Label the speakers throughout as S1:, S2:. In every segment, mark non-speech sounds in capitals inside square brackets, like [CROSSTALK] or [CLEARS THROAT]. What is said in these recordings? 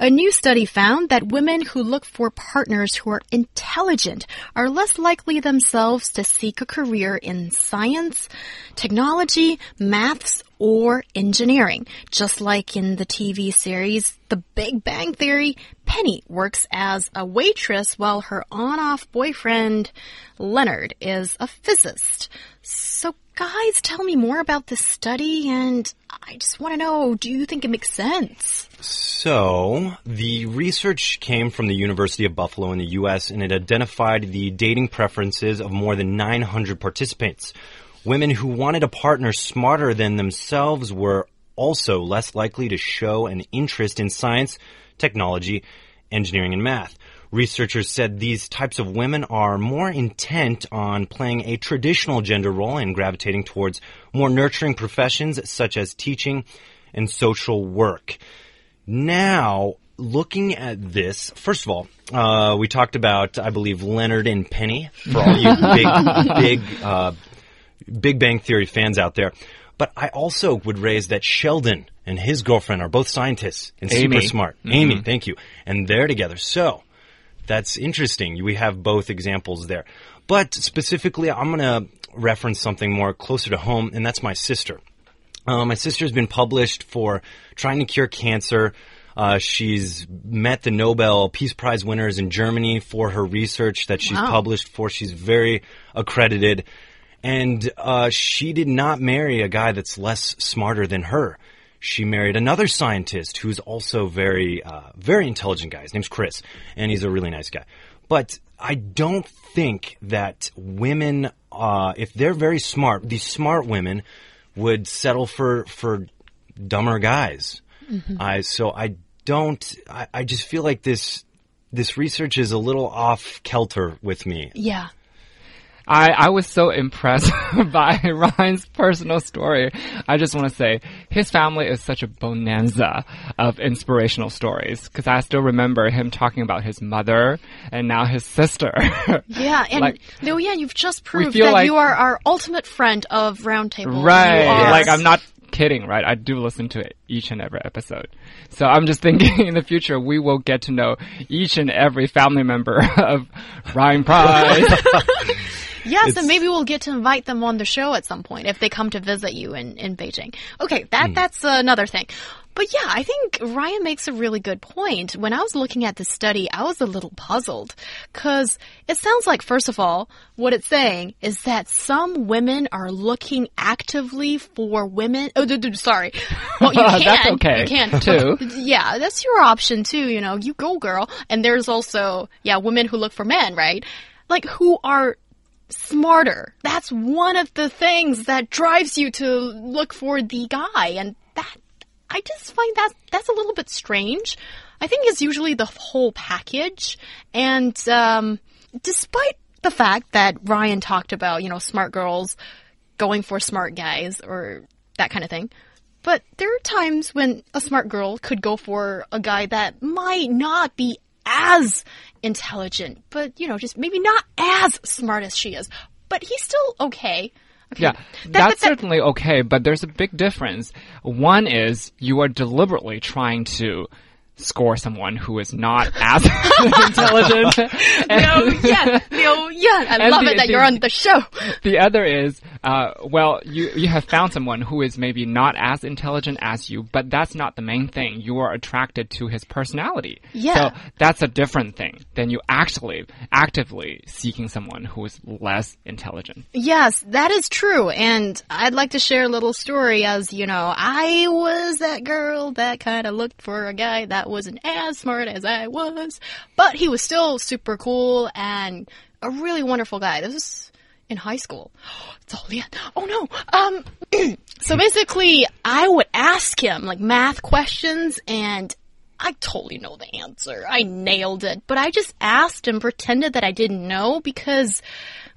S1: A new study found that women who look for partners who are intelligent are less likely themselves to seek a career in science, technology, maths, or engineering. Just like in the TV series The Big Bang Theory, Penny works as a waitress while her on-off boyfriend, Leonard, is a physicist. So guys, tell me more about this study and I just want to know, do you think it makes sense?
S2: So, the research came from the University of Buffalo in the US and it identified the dating preferences of more than 900 participants. Women who wanted a partner smarter than themselves were also less likely to show an interest in science, technology, engineering, and math. Researchers said these types of women are more intent on playing a traditional gender role and gravitating towards more nurturing professions such as teaching and social work. Now, looking at this, first of all, uh, we talked about, I believe, Leonard and Penny for all you [LAUGHS] big, big, uh, Big Bang Theory fans out there. But I also would raise that Sheldon and his girlfriend are both scientists and
S3: Amy.
S2: super smart. Amy, thank you. And they're together. So, that's interesting. We have both examples there. But specifically, I'm going to reference something more closer to home, and that's my sister. Uh, my sister's been published for trying to cure cancer. Uh, she's met the Nobel Peace Prize winners in Germany for her research that she's
S1: Wow.
S2: published for. She's very accredited. And uh, she did not marry a guy that's less smarter than her. She married another scientist who's also very, uh, very intelligent guy. His name's Chris, and he's a really nice guy. But I don't think that women, uh, if they're very smart, these smart women would settle for for dumber guys. I so I don't. I, I just feel like this this research is a little off kilter with me.
S1: Yeah.
S3: I, I was so impressed [LAUGHS] by Ryan's personal story. I just want to say his family is such a bonanza of inspirational stories because I still remember him talking about his mother and now his sister. [LAUGHS]
S1: Yeah, and
S3: Like-
S1: Liu Yan, you've just proved that
S3: like-
S1: you are our ultimate friend of Roundtable.
S3: right. Like I'm not kidding, right? I do listen to each and every episode. So I'm just [LAUGHS] thinking in the future we will get to know each and every family member of Ryan Price.
S1: Yes, and maybe we'll get to invite them on the show at some point if they come to visit you in, in Beijing. Okay, that that's another thing. But yeah, I think Ryan makes a really good point. When I was looking at the study, I was a little puzzled because it sounds like, first of all, what it's saying is that some women are looking actively for women. Oh, sorry. [LAUGHS] Well, you can.
S3: That's okay,
S1: You can [LAUGHS]
S3: too.
S1: Yeah, that's your option too. You know, you go, girl. And there's also, yeah, women who look for men, right? Like who are smarter. That's one of the things that drives you to look for the guy. And that, I just find that, that's a little bit strange. I think it's usually the whole package. And, um, despite the fact that Ryan talked about, you know, smart girls going for smart guys or that kind of thing. But there are times when a smart girl could go for a guy that might not be as intelligent, but you know, just maybe not as smart as she is. But he's still okay. Okay.
S3: Yeah,
S1: That-
S3: that's
S1: that-
S3: certainly okay, but there's a big difference. One is you are deliberately trying to score someone who is not [LAUGHS] as intelligent.
S1: Liu Yan, Liu Yan. I love
S3: the-
S1: it that
S3: the-
S1: you're on the show.
S3: the other is, uh, well, you, you have found someone who is maybe not as intelligent as you, but that's not the main thing. You are attracted to his personality.
S1: Yeah.
S3: So that's a different thing than you actually, actively seeking someone who is less intelligent.
S1: Yes, that is true. And I'd like to share a little story as, you know, I was that girl that kind of looked for a guy that wasn't as smart as I was, but he was still super cool and a really wonderful guy. This was in high school. [GASPS] Oh no. Um, [CLEARS THROAT] so basically, I would ask him like math questions and I totally know the answer. I nailed it. But I just asked and pretended that I didn't know because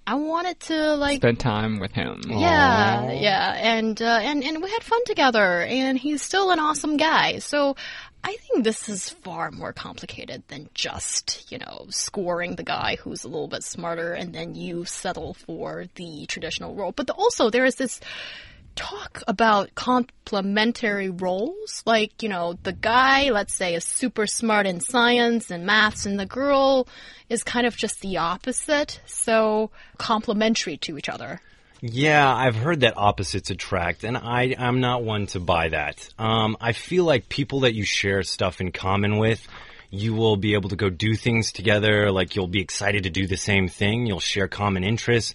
S1: I wanted to like
S3: Spend time with him.
S1: yeah, yeah, and uh, and and we had fun together, and he's still an awesome guy. So I think this is far more complicated than just you know scoring the guy who's a little bit smarter, and then you settle for the traditional role. But also there is this talk about complementary roles. Like, you know, the guy, let's say, is super smart in science and maths, and the girl is kind of just the opposite. So, complementary to each other.
S2: Yeah, I've heard that opposites attract, and I, I'm not one to buy that. Um, I feel like people that you share stuff in common with, you will be able to go do things together, like you'll be excited to do the same thing, you'll share common interests.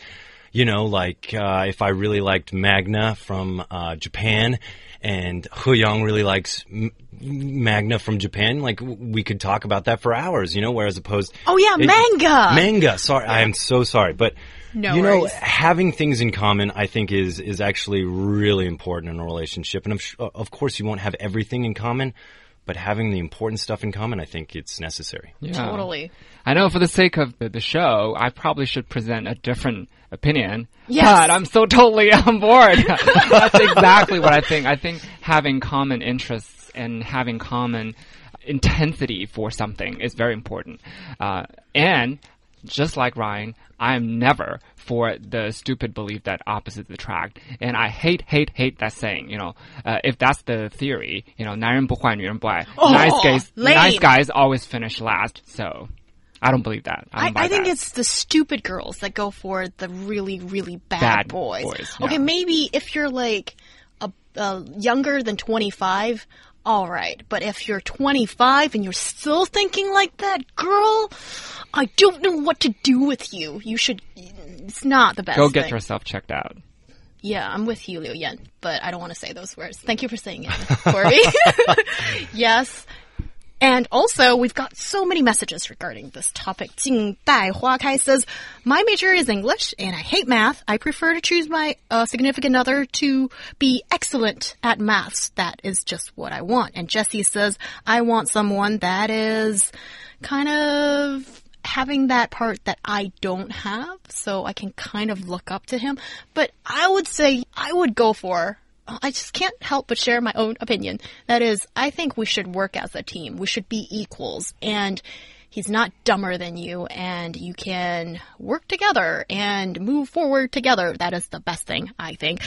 S2: You know, like uh, if I really liked Magna from uh, Japan, and Liu Yan really likes M- Magna from Japan, like w- we could talk about that for hours. You know, whereas opposed.
S1: Oh, yeah, manga!
S2: Manga. Sorry, I am so sorry, but
S1: No
S2: you know,
S1: worries.
S2: having things in common, I think, is is actually really important in a relationship. And I'm of course, you won't have everything in common, but having the important stuff in common, I think it's necessary.
S3: Yeah.
S1: Totally.
S3: I know for the sake of the, the show, I probably should present a different opinion.
S1: Yes.
S3: But I'm so totally [LAUGHS] on board. [LAUGHS] That's exactly what I think. I think having common interests and having common intensity for something is very important. Uh, and just like Ryan, I'm never for the stupid belief that opposites attract. And I hate, hate, hate that saying, you know, uh, if that's the theory, you know, 男人不坏,女人不爱,
S1: Oh,
S3: nice guys, [LAUGHS]
S1: lame.
S3: nice guys always finish last. So, I don't believe that. I,
S1: I,
S3: don't buy
S1: I think
S3: that.
S1: it's the stupid girls that go for the really, really bad,
S3: Bad
S1: boys.
S3: boys,
S1: Okay,
S3: yeah.
S1: maybe if you're like a, a younger than 25, all right. But if you're 25 and you're still thinking like that, girl, I don't know what to do with you. You should. It's not the best.
S3: Go get
S1: thing.
S3: yourself checked out.
S1: Yeah, I'm with you, Liu Yan, but I don't want to say those words. Thank you for saying it, [LAUGHS] Corey. [LAUGHS] yes. And also, we've got so many messages regarding this topic. Jing Dai Huakai says, My major is English and I hate math. I prefer to choose my uh, significant other to be excellent at maths. That is just what I want. And Jesse says, I want someone that is kind of having that part that I don't have, so I can kind of look up to him. But I would say I would go for. I just can't help but share my own opinion. That is, I think we should work as a team. We should be equals. And he's not dumber than you, and you can work together and move forward together. That is the best thing, I think.